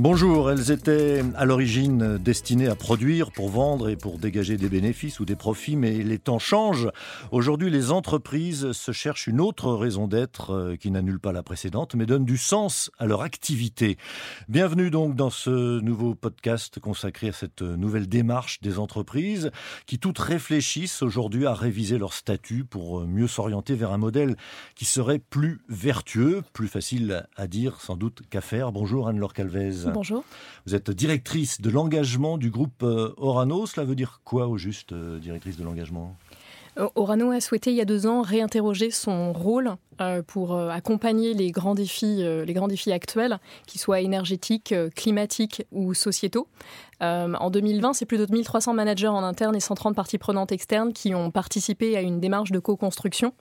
Bonjour, elles étaient à l'origine destinées à produire pour vendre et pour dégager des bénéfices ou des profits, mais les temps changent. Aujourd'hui, les entreprises se cherchent une autre raison d'être euh, qui n'annule pas la précédente, mais donne du sens à leur activité. Bienvenue donc dans ce nouveau podcast consacré à cette nouvelle démarche des entreprises qui toutes réfléchissent aujourd'hui à réviser leur statut pour mieux s'orienter vers un modèle qui serait plus vertueux, plus facile à dire sans doute qu'à faire. Bonjour Anne-Laure Calvez. Bonjour. Vous êtes directrice de l'engagement du groupe euh, Orano. Cela veut dire quoi au juste, euh, directrice de l'engagement? Euh, Orano a souhaité il y a deux ans réinterroger son rôle pour accompagner les grands défis, les grands défis actuels, qu'ils soient énergétiques, climatiques ou sociétaux. En 2020, c'est plus de 1300 managers en interne et 130 parties prenantes externes qui ont participé à une démarche de co-construction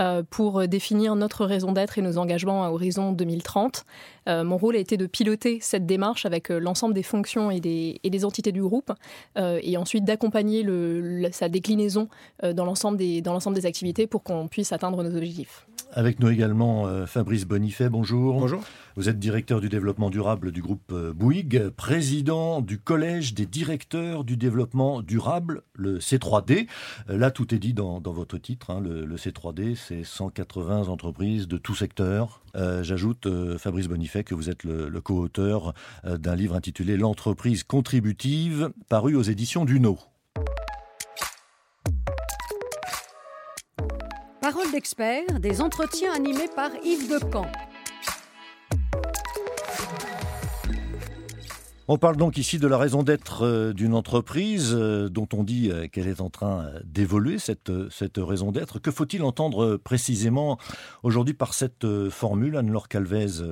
euh, pour définir notre raison d'être et nos engagements à horizon 2030. Euh, mon rôle a été de piloter cette démarche avec euh, l'ensemble des fonctions et des, entités du groupe et ensuite d'accompagner sa déclinaison dans l'ensemble des activités pour qu'on puisse atteindre nos objectifs. Avec nous également Fabrice Bonifay, bonjour. Bonjour. Vous êtes directeur du développement durable du groupe Bouygues, président du collège des directeurs du développement durable, le C3D. Là, tout est dit dans, dans votre titre. Hein, le, le C3D, c'est 180 entreprises de tout secteur. Euh, j'ajoute, euh, Fabrice Bonifay, que vous êtes le, co-auteur euh, d'un livre intitulé L'entreprise contributive, paru aux éditions Duno. Parole d'expert, des entretiens animés par Yves Decamp. On parle donc ici de la raison d'être euh, d'une entreprise euh, dont on dit euh, qu'elle est en train d'évoluer, cette raison d'être. Que faut-il entendre précisément aujourd'hui par cette formule, Anne-Laure Calvez,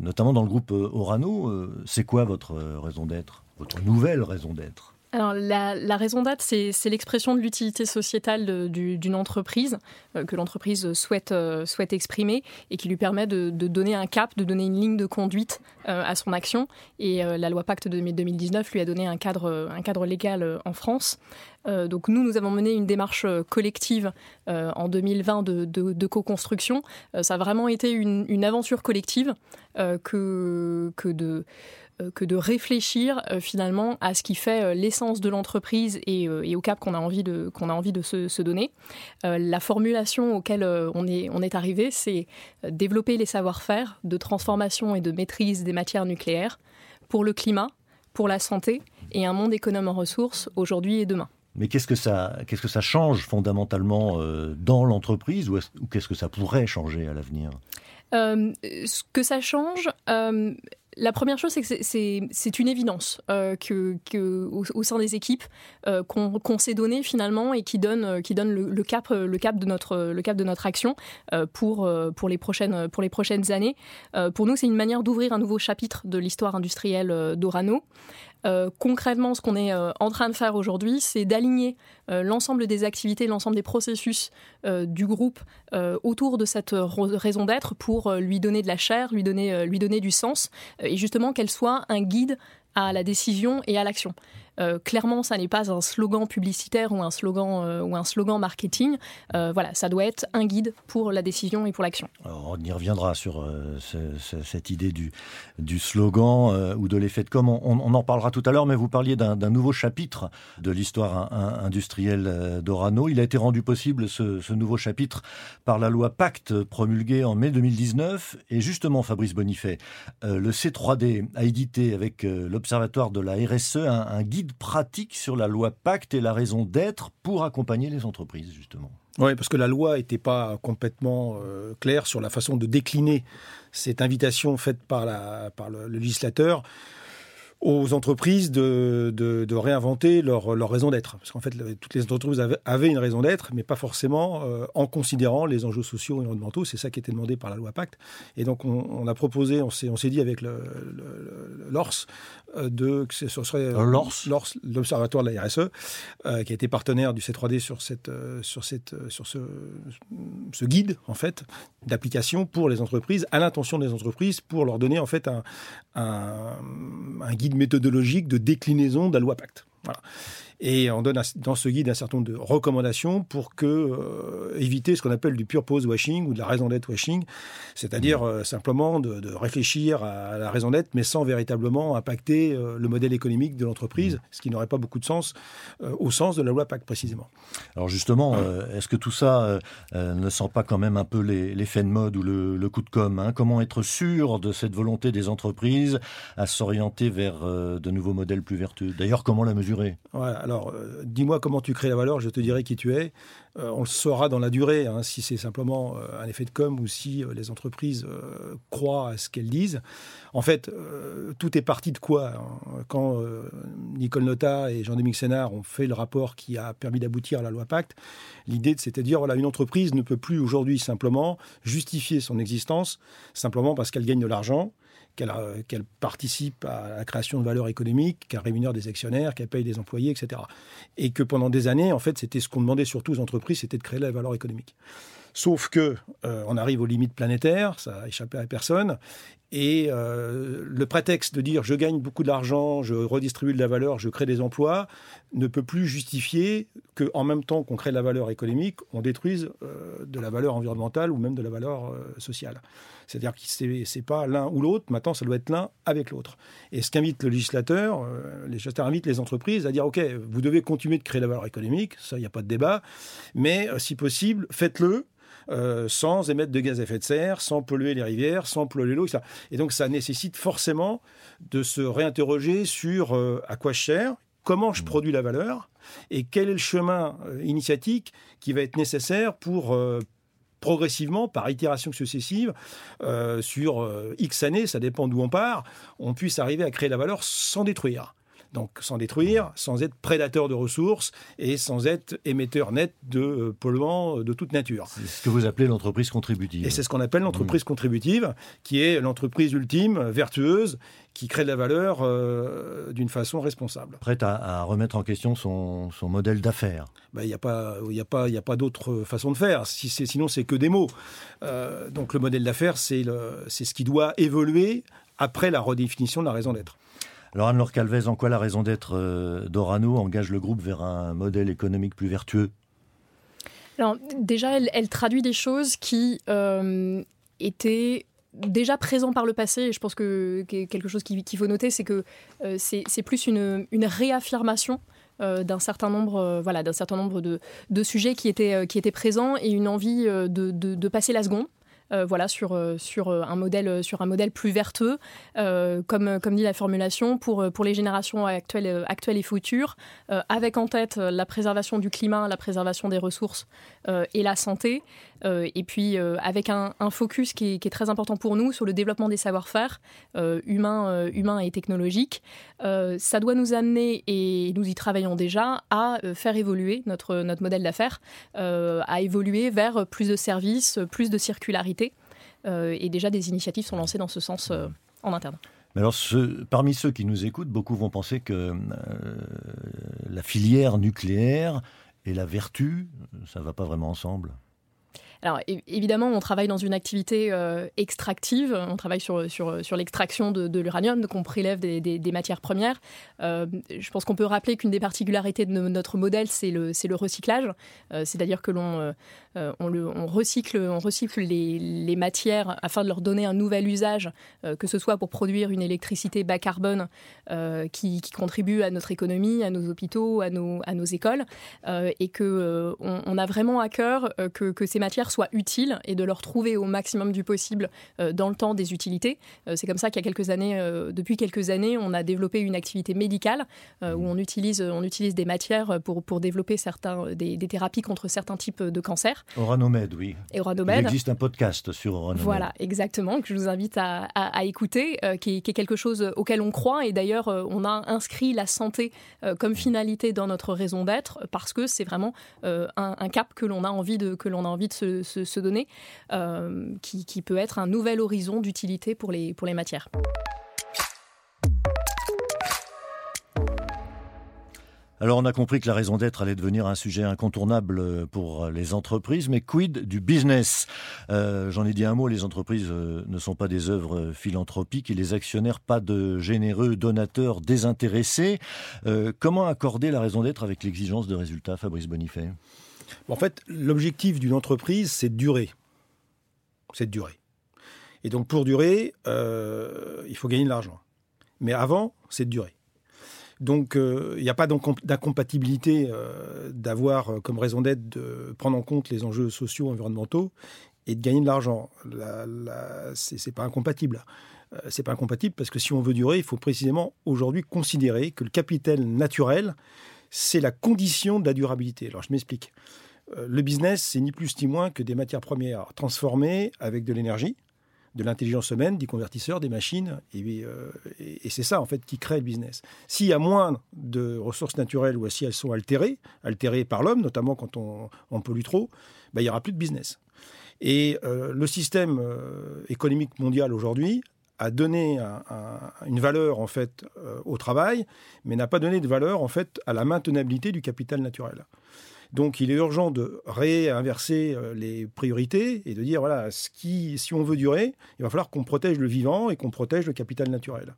notamment dans le groupe Orano C'est quoi votre raison d'être, votre nouvelle raison d'être? Alors, la, raison d'être, c'est, l'expression de l'utilité sociétale d'une entreprise euh, que l'entreprise souhaite, euh, souhaite exprimer et qui lui permet de, donner un cap, de donner une ligne de conduite euh, à son action. Et la loi Pacte de 2019 lui a donné un cadre, un cadre légal en France. donc nous, nous avons mené une démarche collective en 2020 de, co-construction. ça a vraiment été une, une aventure collective que, que de que de réfléchir euh, finalement à ce qui fait euh, l'essence de l'entreprise et, au cap qu'on a envie de, qu'on a envie de se, donner. la formulation auquel on est, on est arrivé, c'est développer les savoir-faire de transformation et de maîtrise des matières nucléaires pour le climat, pour la santé et un monde économe en ressources aujourd'hui et demain. Mais qu'est-ce que ça, qu'est-ce que ça change fondamentalement dans l'entreprise ou, ou qu'est-ce que ça pourrait changer à l'avenir? Ce que ça change, la première chose, c'est que c'est une évidence euh, que, au, sein des équipes euh, qu'on s'est donné finalement et qui donne, euh, le, cap, de notre, action pour, pour, les prochaines, pour les prochaines années. pour nous, c'est une manière d'ouvrir un nouveau chapitre de l'histoire industrielle d'Orano. Euh, concrètement, ce qu'on est euh, en train de faire aujourd'hui, c'est d'aligner euh, l'ensemble des activités, l'ensemble des processus du groupe autour de cette raison d'être pour lui donner de la chair, lui donner, lui donner du sens, et justement qu'elle soit un guide à la décision et à l'action. Euh, clairement, ça n'est pas un slogan publicitaire ou un slogan, euh, ou un slogan marketing. Euh, voilà, ça doit être un guide pour la décision et pour l'action. On y reviendra sur cette idée du, slogan ou de l'effet de com. On, en parlera tout à l'heure, mais vous parliez d'un nouveau chapitre de l'histoire industrielle d'Orano. Il a été rendu possible, ce, nouveau chapitre, par la loi Pacte promulguée en mai 2019. Et justement, Fabrice Bonifay, le C3D a édité avec l'Observatoire de la RSE un guide pratique sur la loi Pacte et la raison d'être pour accompagner les entreprises, justement. Oui, parce que la loi n'était pas complètement euh, claire sur la façon de décliner cette invitation faite par, le législateur aux entreprises de, de, réinventer leur, leur raison d'être. Parce qu'en fait, toutes les entreprises avaient, une raison d'être, mais pas forcément euh, en considérant les enjeux sociaux et environnementaux. C'est ça qui était demandé par la loi Pacte. Et donc, on, a proposé, on s'est dit avec l'ORS, euh, de, que ce serait euh, l'ORS, l'Observatoire de la RSE, qui a été partenaire du C3D sur, cette, sur, cette, sur ce, ce guide, en fait, d'application pour les entreprises, à l'intention des entreprises, pour leur donner, en fait, un, un, un guide méthodologique de déclinaison de la loi Pacte. Et on donne dans ce guide un certain nombre de recommandations pour que, euh, éviter ce qu'on appelle du pure pose washing ou de la raison d'être washing, c'est-à-dire mmh. euh, simplement de, réfléchir à la raison d'être, mais sans véritablement impacter euh, le modèle économique de l'entreprise, mmh. ce qui n'aurait pas beaucoup de sens au sens de la loi Pacte précisément. Alors justement, est-ce que tout ça ne sent pas quand même un peu l'effet de mode ou le, coup de com' hein? Comment être sûr de cette volonté des entreprises à s'orienter vers de nouveaux modèles plus vertueux? D'ailleurs, comment la mesurer? Voilà, alors, euh, dis-moi comment tu crées la valeur, je te dirai qui tu es. Euh, on le saura dans la durée, hein, si c'est simplement euh, un effet de com ou si les entreprises croient à ce qu'elles disent. En fait, tout est parti de quoi hein Quand Nicole Nota et Jean-Dominique Sénard ont fait le rapport qui a permis d'aboutir à la loi Pacte, l'idée c'était de dire voilà, une entreprise ne peut plus aujourd'hui simplement justifier son existence simplement parce qu'elle gagne de l'argent euh, qu'elle participe à la création de valeur économique, qu'elle rémunère des actionnaires, qu'elle paye des employés, etc. Et que pendant des années, en fait, c'était ce qu'on demandait surtout aux entreprises, c'était de créer la valeur économique. Sauf que euh, on arrive aux limites planétaires, ça a échappé à personne, et euh, le prétexte de dire je gagne beaucoup d'argent, je redistribue de la valeur, je crée des emplois, ne peut plus justifier qu'en même temps qu'on crée de la valeur économique, on détruise euh, de la valeur environnementale ou même de la valeur sociale. C'est-à-dire que ce n'est pas l'un ou l'autre, maintenant ça doit être l'un avec l'autre. Et ce qu'invite le législateur, le législateur invite les entreprises à dire ok, vous devez continuer de créer de la valeur économique, ça il n'y a pas de débat, mais si possible, faites-le euh, sans émettre de gaz à effet de serre, sans polluer les rivières, sans polluer l'eau, etc. Et donc ça nécessite forcément de se réinterroger sur euh, à quoi je sers, comment je mmh. produis la valeur et quel est le chemin euh, initiatique qui va être nécessaire pour progressivement, par itération successive, sur X années, ça dépend d'où on part, on puisse arriver à créer la valeur sans détruire. Donc sans détruire, sans être prédateur de ressources et sans être émetteur net de euh, polluants de toute nature. C'est ce que vous appelez l'entreprise contributive. Et c'est ce qu'on appelle l'entreprise mmh. contributive, qui est l'entreprise ultime, vertueuse, qui crée de la valeur euh, d'une façon responsable. Prête à, remettre en question son, modèle d'affaires. Ben, il n'y a pas, y a pas, y a pas d'autre façon de faire. Si sinon, c'est que des mots. Euh, donc le modèle d'affaires, c'est ce qui doit évoluer après la redéfinition de la raison d'être. Alors Anne-Laure Calvez, en quoi la raison d'être euh, d'Orano engage le groupe vers un modèle économique plus vertueux? Alors déjà, elle, traduit des choses qui euh, étaient déjà présents par le passé, et je pense que, quelque chose qu'il faut noter, c'est que euh, c'est plus une, réaffirmation d'un certain nombre, voilà, d'un certain nombre de, sujets qui étaient, présents et une envie de passer la seconde. Euh, voilà, sur, euh, sur, euh, un modèle, sur un modèle plus vertueux, comme, comme dit la formulation, pour, pour les générations actuelles, actuelles et futures, avec en tête la préservation du climat, la préservation des ressources et la santé, et puis avec un, focus qui est, très important pour nous sur le développement des savoir-faire humains, humains et technologiques. ça doit nous amener, et nous y travaillons déjà, à faire évoluer notre, modèle d'affaires, à évoluer vers plus de services, plus de circularité euh, et déjà, des initiatives sont lancées dans ce sens euh, en interne. Mais alors, parmi ceux qui nous écoutent, beaucoup vont penser que euh, la filière nucléaire et la vertu, ça ne va pas vraiment ensemble. Alors évidemment, on travaille dans une activité euh, extractive, on travaille sur, sur, sur l'extraction de, l'uranium, donc on prélève des, matières premières. Euh, je pense qu'on peut rappeler qu'une des particularités de notre modèle, c'est le, le recyclage, euh, c'est-à-dire que l'on on on recycle, on recycle les, les, matières afin de leur donner un nouvel usage, que ce soit pour produire une électricité bas carbone qui, qui, contribue à notre économie, à nos hôpitaux, à nos, à nos écoles, et que on, a vraiment à cœur que, que ces matières soit utile et de leur trouver au maximum du possible euh, dans le temps des utilités. Euh, c'est comme ça qu'il y a quelques années, euh, depuis quelques années, on a développé une activité médicale où on utilise, on utilise des matières pour, pour développer certains, des, thérapies contre certains types de cancers. Oranomed, oui. Et Oranomed. Il existe un podcast sur Oranomed. Voilà, exactement, que je vous invite à, à, écouter, qui, est, quelque chose auquel on croit. Et d'ailleurs, on a inscrit la santé comme finalité dans notre raison d'être parce que c'est vraiment un, un, cap que l'on a envie de, que l'on a envie de se, se, donner, euh, qui, peut être un nouvel horizon d'utilité pour les, pour les matières. Alors on a compris que la raison d'être allait devenir un sujet incontournable pour les entreprises, mais quid du business? Euh, J'en ai dit un mot, les entreprises euh, ne sont pas des œuvres philanthropiques et les actionnaires pas de généreux donateurs désintéressés. Comment accorder la raison d'être avec l'exigence de résultats, Fabrice Bonifay En fait, l'objectif d'une entreprise, c'est de durer. C'est de durer. Et donc pour durer, il faut gagner de l'argent. Mais avant, c'est de durer. Donc, euh, il n'y a pas d'incompatibilité euh, d'avoir euh, comme raison d'être de prendre en compte les enjeux sociaux, environnementaux et de gagner de l'argent. Ce n'est pas incompatible. c'est pas incompatible parce que si on veut durer, il faut précisément aujourd'hui considérer que le capital naturel, c'est la condition de la durabilité. Alors, je m'explique. Le business, c'est ni plus ni moins que des matières premières transformées avec de l'énergie de l'intelligence humaine, des convertisseurs, des machines. Euh, et, c'est ça, en fait, qui crée le business. S'il y a moins de ressources naturelles ou si elles sont altérées, altérées par l'homme, notamment quand on, pollue trop, ben, il n'y aura plus de business. Et euh, le système euh, économique mondial aujourd'hui a donné une valeur en fait au travail, mais n'a pas donné de valeur en fait à la maintenabilité du capital naturel. Donc il est urgent de réinverser euh, les priorités et de dire, voilà, ce qui, si on veut durer, il va falloir qu'on protège le vivant et qu'on protège le capital naturel.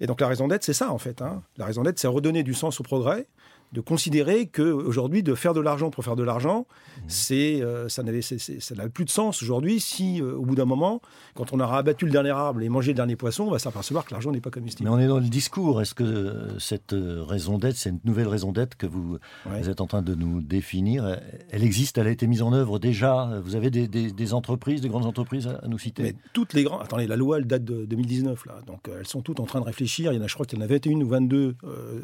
Et donc la raison d'être, c'est ça en fait. Hein. La raison d'être, c'est redonner du sens au progrès, de considérer qu'aujourd'hui, de faire de l'argent pour faire de l'argent, mmh. c'est, euh, ça n'a plus de sens aujourd'hui si, euh, au bout d'un moment, quand on aura abattu le dernier arbre et mangé le dernier poisson, on va s'apercevoir que l'argent n'est pas comestible. Mais on est dans le discours. Est-ce que euh, cette raison d'être, cette nouvelle raison d'être que vous, êtes en train de nous définir, elle existe, elle a été mise en œuvre déjà? Vous avez des, entreprises, des grandes entreprises à, nous citer? Mais Toutes les grandes. Attendez, la loi, elle date de 2019, là. Donc elles sont toutes en train de réfléchir. Il y en a, je crois qu'il y en a 21 ou 22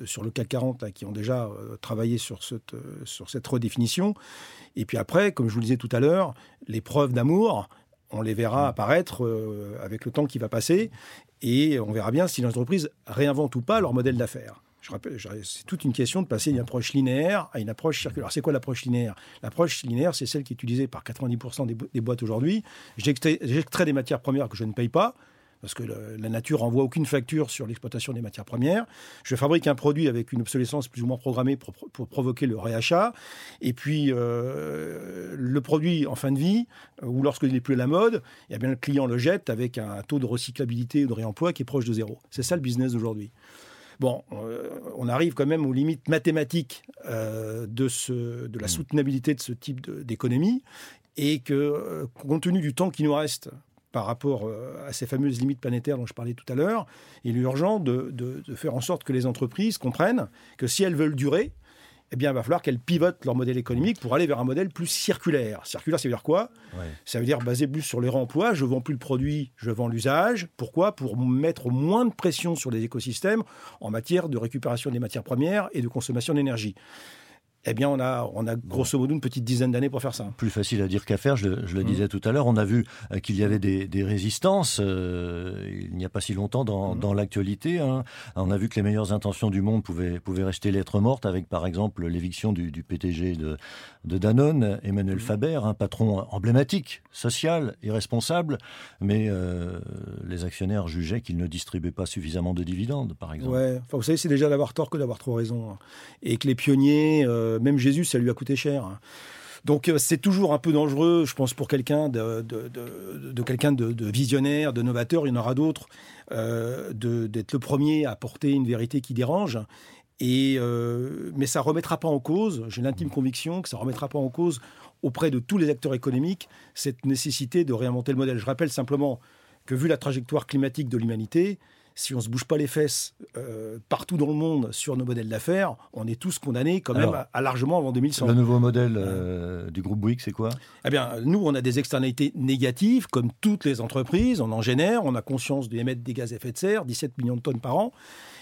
sur le CAC 40 là, qui ont déjà travailler sur cette, euh, sur cette redéfinition. Et puis après, comme je vous le disais tout à l'heure, les preuves d'amour, on les verra mm. apparaître euh, avec le temps qui va passer et on verra bien si l'entreprise réinvente ou pas leur modèle d'affaires. Je rappelle, c'est toute une question de passer d'une approche linéaire à une approche circulaire. C'est quoi l'approche linéaire? L'approche linéaire, c'est celle qui est utilisée par 90% des, des boîtes aujourd'hui. J'extrais des matières premières que je ne paye pas parce que la nature envoie aucune facture sur l'exploitation des matières premières. Je fabrique un produit avec une obsolescence plus ou moins programmée pour, provoquer le réachat. Et puis, euh, le produit en fin de vie, euh, ou lorsqu'il n'est plus à la mode, eh bien, le client le jette avec un taux de recyclabilité ou de réemploi qui est proche de zéro. C'est ça le business d'aujourd'hui. Bon, euh, on arrive quand même aux limites mathématiques de, ce, de la mmh. soutenabilité de ce type d'économie et que, compte tenu du temps qui nous reste par rapport euh, à ces fameuses limites planétaires dont je parlais tout à l'heure, il est urgent de, faire en sorte que les entreprises comprennent que si elles veulent durer, eh bien, il va falloir qu'elles pivotent leur modèle économique pour aller vers un modèle plus circulaire. Circulaire, ça veut dire quoi? Ça veut dire basé plus sur les réemploi. Je vends plus le produit, je vends l'usage. Pourquoi? Pour mettre moins de pression sur les écosystèmes en matière de récupération des matières premières et de consommation d'énergie eh bien, on a, on a grosso modo une petite dizaine d'années pour faire ça. Plus facile à dire qu'à faire, je, le mmh. disais tout à l'heure. On a vu euh, qu'il y avait des, résistances euh, il n'y a pas si longtemps dans, mmh. l'actualité. Hein. On a vu que les meilleures intentions du monde pouvaient, pouvaient rester lettres mortes, avec par exemple l'éviction du, PTG de, de Danone, Emmanuel mmh. Faber, un patron emblématique, social et responsable, mais euh, les actionnaires jugeaient qu'il ne distribuait pas suffisamment de dividendes, par exemple. Ouais, enfin, vous savez, c'est déjà d'avoir tort que d'avoir trop raison. Hein. Et que les pionniers... Euh, même Jésus, ça lui a coûté cher. Donc euh, c'est toujours un peu dangereux, je pense, pour quelqu'un de, quelqu'un de, visionnaire, de novateur. Il y en aura d'autres euh, d'être le premier à porter une vérité qui dérange. Et mais ça remettra pas en cause. J'ai l'intime conviction que ça remettra pas en cause auprès de tous les acteurs économiques cette nécessité de réinventer le modèle. Je rappelle simplement que vu la trajectoire climatique de l'humanité, si on se bouge pas les fesses euh, partout dans le monde sur nos modèles d'affaires, on est tous condamnés quand même à, largement avant 2100. Le nouveau modèle euh, du groupe Bouygues, c'est quoi? Eh bien, nous, on a des externalités négatives, comme toutes les entreprises, on en génère, on a conscience d'émettre des gaz à effet de serre, 17 millions de tonnes par an,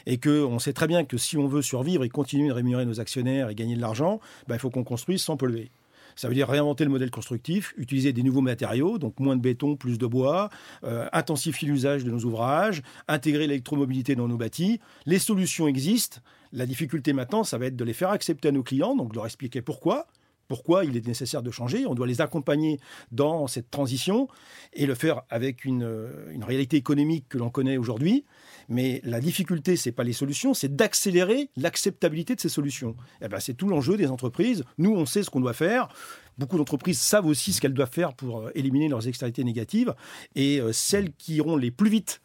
et qu'on sait très bien que si on veut survivre et continuer de rémunérer nos actionnaires et gagner de l'argent, ben, il faut qu'on construise sans polluer. Ça veut dire réinventer le modèle constructif, utiliser des nouveaux matériaux, donc moins de béton, plus de bois, euh, intensifier l'usage de nos ouvrages, intégrer l'électromobilité dans nos bâtis. Les solutions existent. La difficulté maintenant, ça va être de les faire accepter à nos clients, donc de leur expliquer pourquoi, pourquoi il est nécessaire de changer. On doit les accompagner dans cette transition et le faire avec une, une réalité économique que l'on connaît aujourd'hui. Mais la difficulté, c'est pas les solutions, c'est d'accélérer l'acceptabilité de ces solutions. Eh ben, c'est tout l'enjeu des entreprises. Nous, on sait ce qu'on doit faire. Beaucoup d'entreprises savent aussi ce qu'elles doivent faire pour euh, éliminer leurs externalités négatives. Et euh, celles qui iront les plus vite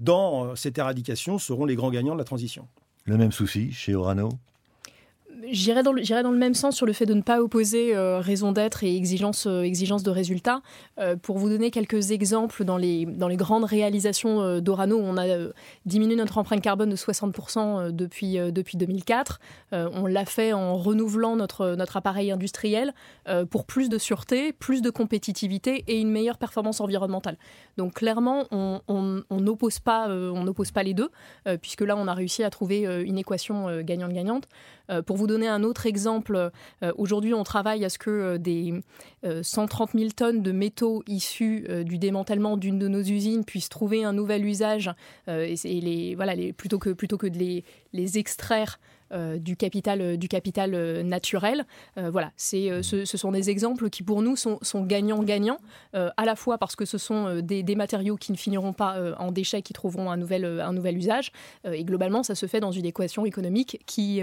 dans euh, cette éradication seront les grands gagnants de la transition. Le même souci chez Orano? J'irais dans, le, même sens sur le fait de ne pas opposer euh, raison d'être et exigence, euh, de résultats. Euh, pour vous donner quelques exemples, dans les, dans les grandes réalisations d'Orano, on a diminué notre empreinte carbone de 60% depuis, depuis 2004. on l'a fait en renouvelant notre, notre appareil industriel pour plus de sûreté, plus de compétitivité et une meilleure performance environnementale. Donc clairement, on n'oppose pas, on pas les deux, puisque là, on a réussi à trouver une équation gagnante-gagnante. pour vous donner un autre exemple, euh, aujourd'hui on travaille à ce que euh, des 130 euh, 000 tonnes de métaux issus du démantèlement d'une de nos usines puissent trouver un nouvel usage et, les, voilà, les, plutôt, que, plutôt que de les, les extraire du capital, euh, du capital euh, naturel. voilà, ce, sont des exemples qui pour nous sont, gagnants-gagnants, à la fois parce que ce sont des, matériaux qui ne finiront pas en déchets, qui trouveront un nouvel, un nouvel usage, et globalement ça se fait dans une équation économique qui,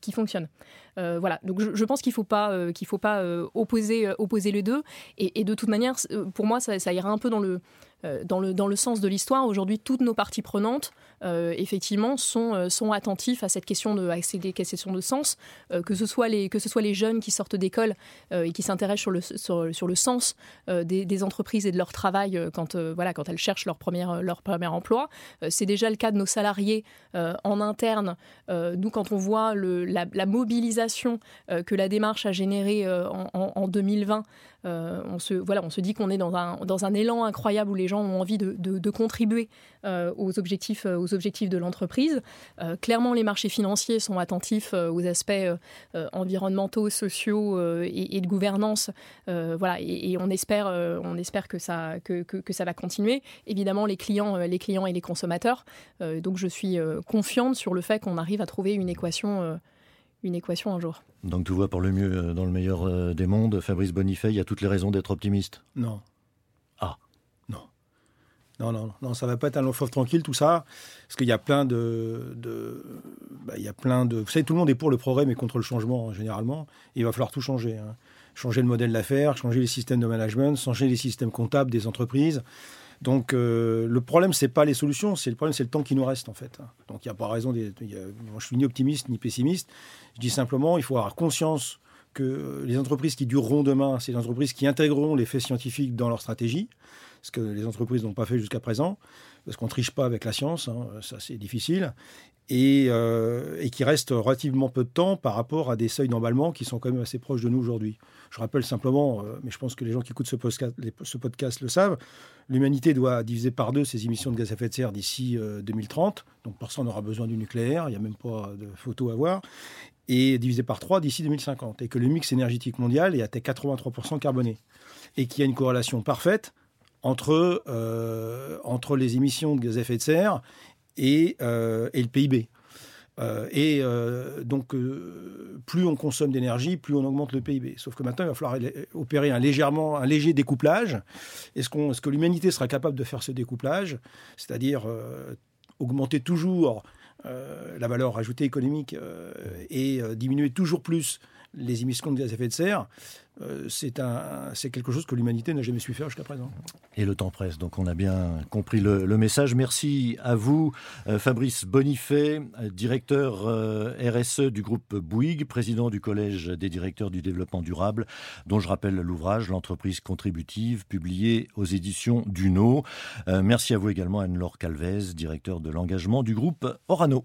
qui, fonctionne. Voilà, donc je, pense qu'il ne faut pas, qu'il faut pas opposer, opposer les deux, et, de toute manière, pour moi, ça, ira un peu dans le euh, dans, le, dans le sens de l'histoire, aujourd'hui, toutes nos parties prenantes, euh, effectivement, sont, euh, sont à cette question de, à de sens, que, ce soit les, que ce soit les jeunes qui sortent d'école et qui s'intéressent sur le, sur, le sens des, entreprises et de leur travail quand, voilà, quand elles cherchent leur premier, leur premier emploi. C'est déjà le cas de nos salariés en interne. nous, quand on voit le, la, mobilisation que la démarche a générée en, en, en 2020, euh, on, se, voilà, on se dit qu'on est dans un, dans un élan incroyable où les gens ont envie de, contribuer euh, aux, objectifs, euh, aux objectifs de l'entreprise. clairement, les marchés financiers sont attentifs aux aspects environnementaux, sociaux et, de gouvernance. voilà, et, on, espère, on espère que ça, que, que, ça va continuer. Évidemment, les clients, les clients et les consommateurs. donc, je suis confiante sur le fait qu'on arrive à trouver une équation une équation un jour. Donc tout va pour le mieux euh, dans le meilleur euh, des mondes. Fabrice Bonifay, il y a toutes les raisons d'être optimiste Non. Ah Non. Non, non, non, ça va pas être un long fleuve tranquille tout ça, parce qu'il y a plein de, bah, il y a plein de, vous savez, tout le monde est pour le progrès mais contre le changement hein, généralement. Il va falloir tout changer, hein. changer le modèle d'affaires, changer les systèmes de management, changer les systèmes comptables des entreprises. Donc euh, le problème, c'est pas les solutions, c'est le problème, c'est le temps qui nous reste en fait. Donc il n'y a pas raison. je suis ni optimiste ni pessimiste. Je dis simplement, il faut avoir conscience que les entreprises qui dureront demain, c'est les entreprises qui intégreront les faits scientifiques dans leur stratégie, ce que les entreprises n'ont pas fait jusqu'à présent, parce qu'on triche pas avec la science, hein, ça c'est difficile, et, euh, qui reste relativement peu de temps par rapport à des seuils d'emballement qui sont quand même assez proches de nous aujourd'hui. Je rappelle simplement, euh, mais je pense que les gens qui écoutent ce podcast, ce podcast le savent, l'humanité doit diviser par deux ses émissions de gaz à effet de serre d'ici 2030, euh, donc pour ça on aura besoin du nucléaire, il n'y a même pas de photo à voir, et divisé par trois d'ici 2050, et que le mix énergétique mondial est à 83% carboné, et qu'il y a une corrélation parfaite entre, entre les émissions de gaz à effet de serre euh, et, le PIB. Euh, et euh, donc, plus on consomme d'énergie, plus on augmente le PIB. Sauf que maintenant, il va falloir opérer un, légèrement, un léger découplage. Est-ce est que l'humanité sera capable de faire ce découplage? C'est-à-dire augmenter toujours la valeur ajoutée économique et diminuer toujours plus les émissions de gaz à effet de serre, euh, c'est quelque chose que l'humanité n'a jamais su faire jusqu'à présent. Et le temps presse, donc on a bien compris le, message. Merci à vous, euh, Fabrice Bonifay, directeur euh, RSE du groupe Bouygues, président du Collège des directeurs du développement durable, dont je rappelle l'ouvrage L'entreprise contributive, publié aux éditions Duno. merci à vous également, Anne-Laure Calvez, directeur de l'engagement du groupe Orano.